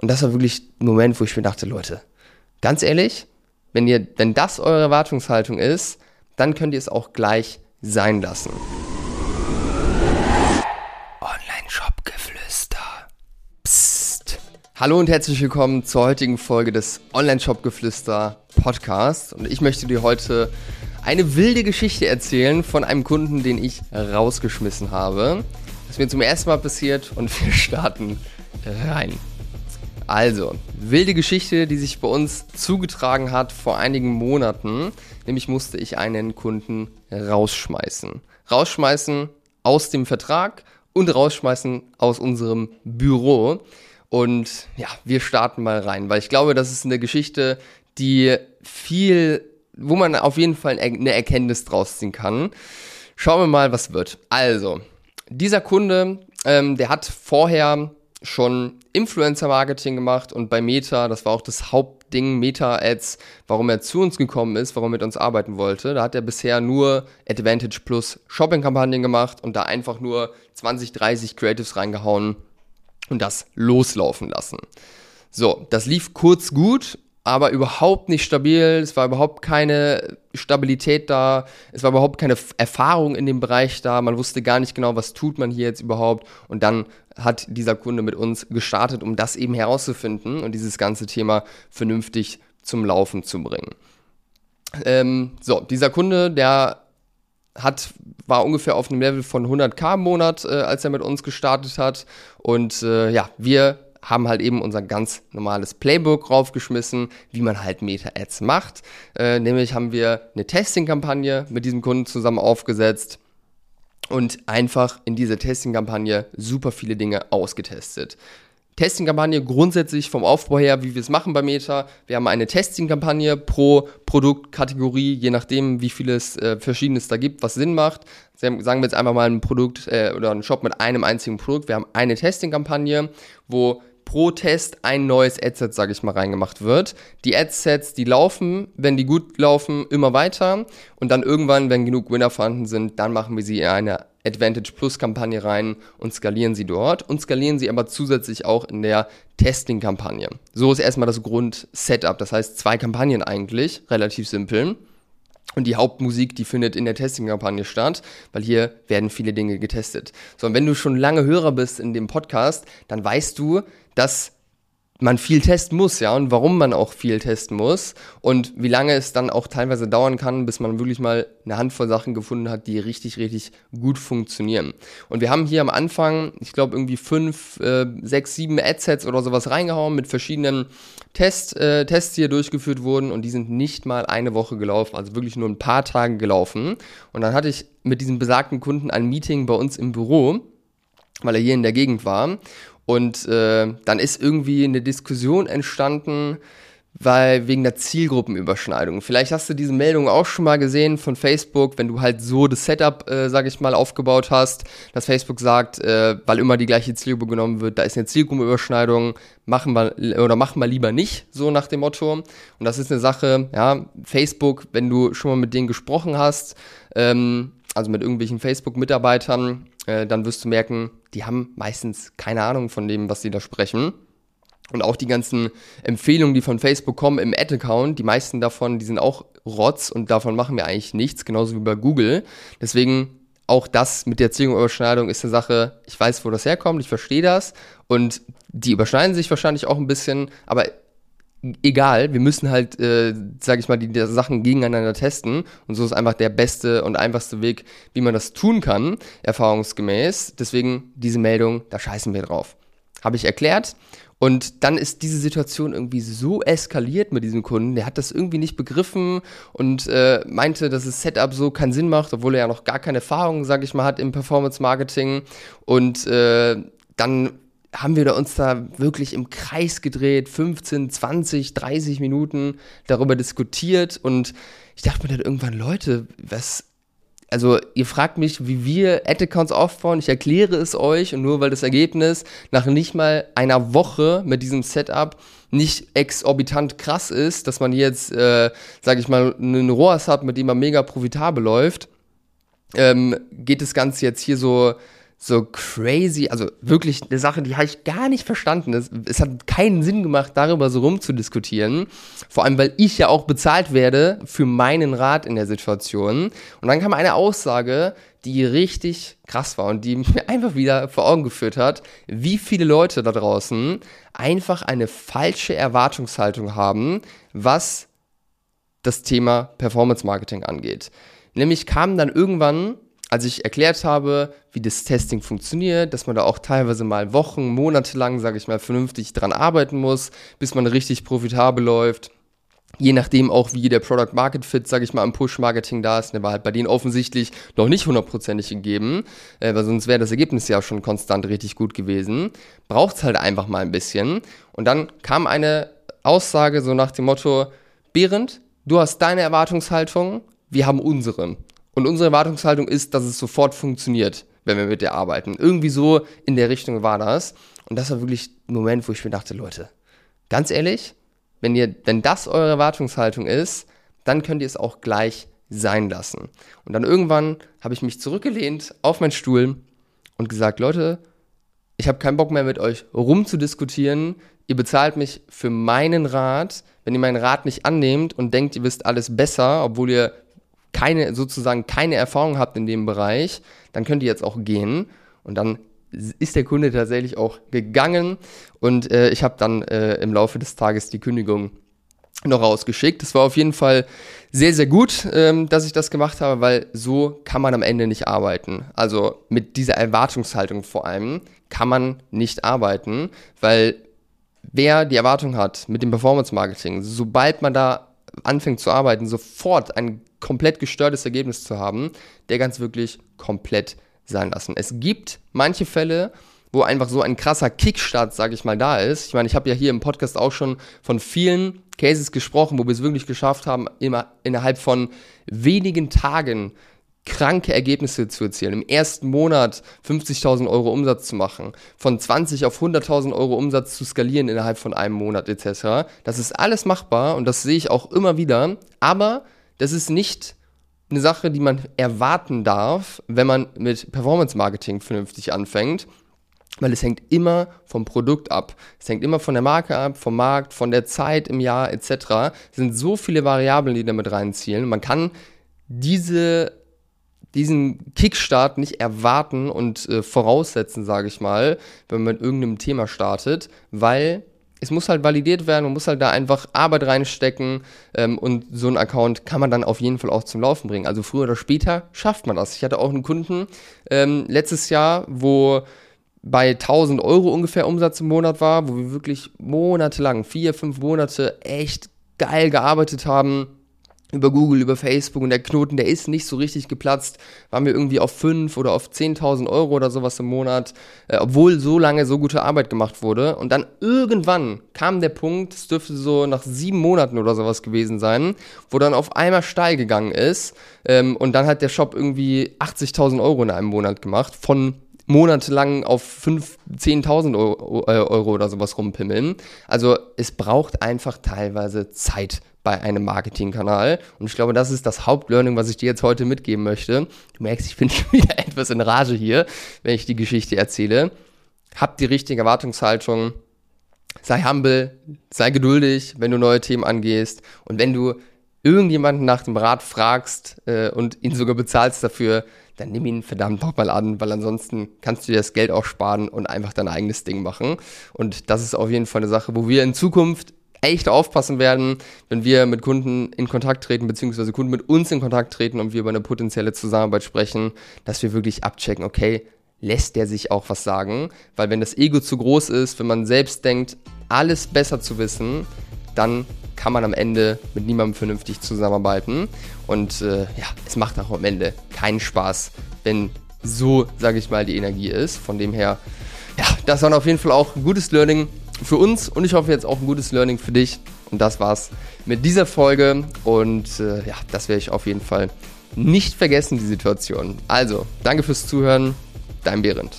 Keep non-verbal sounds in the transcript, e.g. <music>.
Und das war wirklich ein Moment, wo ich mir dachte, Leute, ganz ehrlich, wenn ihr, wenn das eure Erwartungshaltung ist, dann könnt ihr es auch gleich sein lassen. Online-Shop-Geflüster. Psst. Hallo und herzlich willkommen zur heutigen Folge des Online-Shop-Geflüster Podcasts. Und ich möchte dir heute eine wilde Geschichte erzählen von einem Kunden, den ich rausgeschmissen habe. Das ist mir zum ersten Mal passiert und <laughs> wir starten rein. Also, wilde Geschichte, die sich bei uns zugetragen hat vor einigen Monaten. Nämlich musste ich einen Kunden rausschmeißen. Rausschmeißen aus dem Vertrag und rausschmeißen aus unserem Büro. Und ja, wir starten mal rein, weil ich glaube, das ist eine Geschichte, die viel, wo man auf jeden Fall eine Erkenntnis draus ziehen kann. Schauen wir mal, was wird. Also, dieser Kunde, ähm, der hat vorher schon Influencer-Marketing gemacht und bei Meta, das war auch das Hauptding, Meta-Ads, warum er zu uns gekommen ist, warum er mit uns arbeiten wollte. Da hat er bisher nur Advantage Plus Shopping-Kampagnen gemacht und da einfach nur 20, 30 Creatives reingehauen und das loslaufen lassen. So, das lief kurz gut aber überhaupt nicht stabil. Es war überhaupt keine Stabilität da. Es war überhaupt keine Erfahrung in dem Bereich da. Man wusste gar nicht genau, was tut man hier jetzt überhaupt. Und dann hat dieser Kunde mit uns gestartet, um das eben herauszufinden und dieses ganze Thema vernünftig zum Laufen zu bringen. Ähm, so, dieser Kunde, der hat, war ungefähr auf einem Level von 100k im Monat, äh, als er mit uns gestartet hat. Und äh, ja, wir haben halt eben unser ganz normales Playbook raufgeschmissen, wie man halt Meta-Ads macht. Äh, nämlich haben wir eine Testing-Kampagne mit diesem Kunden zusammen aufgesetzt und einfach in dieser Testing-Kampagne super viele Dinge ausgetestet. Testing-Kampagne grundsätzlich vom Aufbau her, wie wir es machen bei Meta. Wir haben eine Testing-Kampagne pro Produktkategorie, je nachdem, wie vieles äh, Verschiedenes da gibt, was Sinn macht. Sagen wir jetzt einfach mal ein Produkt äh, oder ein Shop mit einem einzigen Produkt. Wir haben eine Testing-Kampagne, wo pro Test ein neues Adset, sage ich mal, reingemacht wird. Die Adsets, die laufen, wenn die gut laufen, immer weiter und dann irgendwann, wenn genug Winner vorhanden sind, dann machen wir sie in eine Advantage Plus Kampagne rein und skalieren sie dort und skalieren sie aber zusätzlich auch in der Testing Kampagne. So ist erstmal das Grund-Setup, das heißt zwei Kampagnen eigentlich, relativ simpel. Und die Hauptmusik, die findet in der Testing-Kampagne statt, weil hier werden viele Dinge getestet. So, und wenn du schon lange Hörer bist in dem Podcast, dann weißt du, dass man viel testen muss, ja, und warum man auch viel testen muss und wie lange es dann auch teilweise dauern kann, bis man wirklich mal eine Handvoll Sachen gefunden hat, die richtig, richtig gut funktionieren. Und wir haben hier am Anfang, ich glaube, irgendwie fünf, äh, sechs, sieben Adsets oder sowas reingehauen mit verschiedenen Test, äh, Tests, die hier durchgeführt wurden und die sind nicht mal eine Woche gelaufen, also wirklich nur ein paar Tage gelaufen. Und dann hatte ich mit diesem besagten Kunden ein Meeting bei uns im Büro weil er hier in der Gegend war. Und äh, dann ist irgendwie eine Diskussion entstanden, weil wegen der Zielgruppenüberschneidung. Vielleicht hast du diese Meldung auch schon mal gesehen von Facebook, wenn du halt so das Setup, äh, sage ich mal, aufgebaut hast, dass Facebook sagt, äh, weil immer die gleiche Zielgruppe genommen wird, da ist eine Zielgruppenüberschneidung, machen wir oder machen wir lieber nicht, so nach dem Motto. Und das ist eine Sache, ja, Facebook, wenn du schon mal mit denen gesprochen hast, ähm, also mit irgendwelchen Facebook-Mitarbeitern, äh, dann wirst du merken, die haben meistens keine Ahnung von dem, was sie da sprechen. Und auch die ganzen Empfehlungen, die von Facebook kommen im Ad-Account, die meisten davon, die sind auch Rotz und davon machen wir eigentlich nichts, genauso wie bei Google. Deswegen auch das mit der Zielgruppenüberschneidung ist eine Sache, ich weiß, wo das herkommt, ich verstehe das und die überschneiden sich wahrscheinlich auch ein bisschen, aber egal, wir müssen halt, äh, sage ich mal, die, die, Sachen gegeneinander testen und so ist einfach der beste und einfachste Weg, wie man das tun kann, erfahrungsgemäß. Deswegen diese Meldung, da scheißen wir drauf. Habe ich erklärt und dann ist diese Situation irgendwie so eskaliert mit diesem Kunden. Der hat das irgendwie nicht begriffen und äh, meinte, dass das Setup so keinen Sinn macht, obwohl er ja noch gar keine Erfahrung, sage ich mal, hat im Performance Marketing. Und äh, dann haben wir uns da wirklich im Kreis gedreht, 15, 20, 30 Minuten darüber diskutiert. Und ich dachte mir dann irgendwann, Leute, was, also ihr fragt mich, wie wir Ad-Accounts aufbauen, ich erkläre es euch und nur weil das Ergebnis nach nicht mal einer Woche mit diesem Setup nicht exorbitant krass ist, dass man jetzt, äh, sage ich mal, einen ROAS hat, mit dem man mega profitabel läuft, ähm, geht das Ganze jetzt hier so so crazy, also wirklich eine Sache, die habe ich gar nicht verstanden. Es, es hat keinen Sinn gemacht, darüber so rumzudiskutieren. Vor allem, weil ich ja auch bezahlt werde für meinen Rat in der Situation. Und dann kam eine Aussage, die richtig krass war und die mir <laughs> einfach wieder vor Augen geführt hat, wie viele Leute da draußen einfach eine falsche Erwartungshaltung haben, was das Thema Performance Marketing angeht. Nämlich kam dann irgendwann als ich erklärt habe, wie das Testing funktioniert, dass man da auch teilweise mal Wochen, Monate lang, sage ich mal, vernünftig dran arbeiten muss, bis man richtig profitabel läuft. Je nachdem auch, wie der Product Market Fit, sage ich mal, im Push-Marketing da ist, der war halt bei denen offensichtlich noch nicht hundertprozentig gegeben, äh, weil sonst wäre das Ergebnis ja schon konstant richtig gut gewesen. Braucht es halt einfach mal ein bisschen. Und dann kam eine Aussage so nach dem Motto, Behrend, du hast deine Erwartungshaltung, wir haben unsere. Und unsere Erwartungshaltung ist, dass es sofort funktioniert, wenn wir mit der arbeiten. Irgendwie so in der Richtung war das. Und das war wirklich ein Moment, wo ich mir dachte, Leute, ganz ehrlich, wenn ihr, wenn das eure Erwartungshaltung ist, dann könnt ihr es auch gleich sein lassen. Und dann irgendwann habe ich mich zurückgelehnt auf meinen Stuhl und gesagt, Leute, ich habe keinen Bock mehr mit euch rumzudiskutieren. Ihr bezahlt mich für meinen Rat. Wenn ihr meinen Rat nicht annehmt und denkt, ihr wisst alles besser, obwohl ihr keine, sozusagen keine Erfahrung habt in dem Bereich, dann könnt ihr jetzt auch gehen. Und dann ist der Kunde tatsächlich auch gegangen und äh, ich habe dann äh, im Laufe des Tages die Kündigung noch rausgeschickt. Das war auf jeden Fall sehr, sehr gut, ähm, dass ich das gemacht habe, weil so kann man am Ende nicht arbeiten. Also mit dieser Erwartungshaltung vor allem kann man nicht arbeiten, weil wer die Erwartung hat mit dem Performance Marketing, sobald man da anfängt zu arbeiten, sofort ein komplett gestörtes Ergebnis zu haben, der ganz wirklich komplett sein lassen. Es gibt manche Fälle, wo einfach so ein krasser Kickstart, sage ich mal, da ist. Ich meine, ich habe ja hier im Podcast auch schon von vielen Cases gesprochen, wo wir es wirklich geschafft haben, immer innerhalb von wenigen Tagen kranke Ergebnisse zu erzielen. Im ersten Monat 50.000 Euro Umsatz zu machen, von 20 auf 100.000 Euro Umsatz zu skalieren innerhalb von einem Monat etc. Das ist alles machbar und das sehe ich auch immer wieder. Aber das ist nicht eine Sache, die man erwarten darf, wenn man mit Performance Marketing vernünftig anfängt, weil es hängt immer vom Produkt ab. Es hängt immer von der Marke ab, vom Markt, von der Zeit im Jahr etc. Es sind so viele Variablen, die damit reinzielen. Man kann diese diesen Kickstart nicht erwarten und äh, voraussetzen, sage ich mal, wenn man mit irgendeinem Thema startet, weil es muss halt validiert werden, man muss halt da einfach Arbeit reinstecken ähm, und so ein Account kann man dann auf jeden Fall auch zum Laufen bringen. Also früher oder später schafft man das. Ich hatte auch einen Kunden ähm, letztes Jahr, wo bei 1000 Euro ungefähr Umsatz im Monat war, wo wir wirklich monatelang, vier, fünf Monate echt geil gearbeitet haben über Google, über Facebook und der Knoten, der ist nicht so richtig geplatzt, waren wir irgendwie auf 5 oder auf 10.000 Euro oder sowas im Monat, äh, obwohl so lange so gute Arbeit gemacht wurde. Und dann irgendwann kam der Punkt, es dürfte so nach sieben Monaten oder sowas gewesen sein, wo dann auf einmal steil gegangen ist ähm, und dann hat der Shop irgendwie 80.000 Euro in einem Monat gemacht, von monatelang auf 5, 10.000 Euro, Euro oder sowas rumpimmeln. Also es braucht einfach teilweise Zeit bei einem Marketingkanal. Und ich glaube, das ist das Hauptlearning, was ich dir jetzt heute mitgeben möchte. Du merkst, ich bin <laughs> schon wieder etwas in Rage hier, wenn ich die Geschichte erzähle. Hab die richtige Erwartungshaltung. Sei humble, sei geduldig, wenn du neue Themen angehst. Und wenn du irgendjemanden nach dem Rat fragst äh, und ihn sogar bezahlst dafür, dann nimm ihn verdammt nochmal an, weil ansonsten kannst du dir das Geld auch sparen und einfach dein eigenes Ding machen. Und das ist auf jeden Fall eine Sache, wo wir in Zukunft echt aufpassen werden, wenn wir mit Kunden in Kontakt treten, beziehungsweise Kunden mit uns in Kontakt treten und wir über eine potenzielle Zusammenarbeit sprechen, dass wir wirklich abchecken, okay, lässt der sich auch was sagen? Weil wenn das Ego zu groß ist, wenn man selbst denkt, alles besser zu wissen, dann kann man am Ende mit niemandem vernünftig zusammenarbeiten. Und äh, ja, es macht auch am Ende keinen Spaß, wenn so, sage ich mal, die Energie ist. Von dem her, ja, das war auf jeden Fall auch ein gutes Learning für uns und ich hoffe jetzt auch ein gutes Learning für dich. Und das war's mit dieser Folge. Und äh, ja, das werde ich auf jeden Fall nicht vergessen, die Situation. Also, danke fürs Zuhören. Dein Behrendt.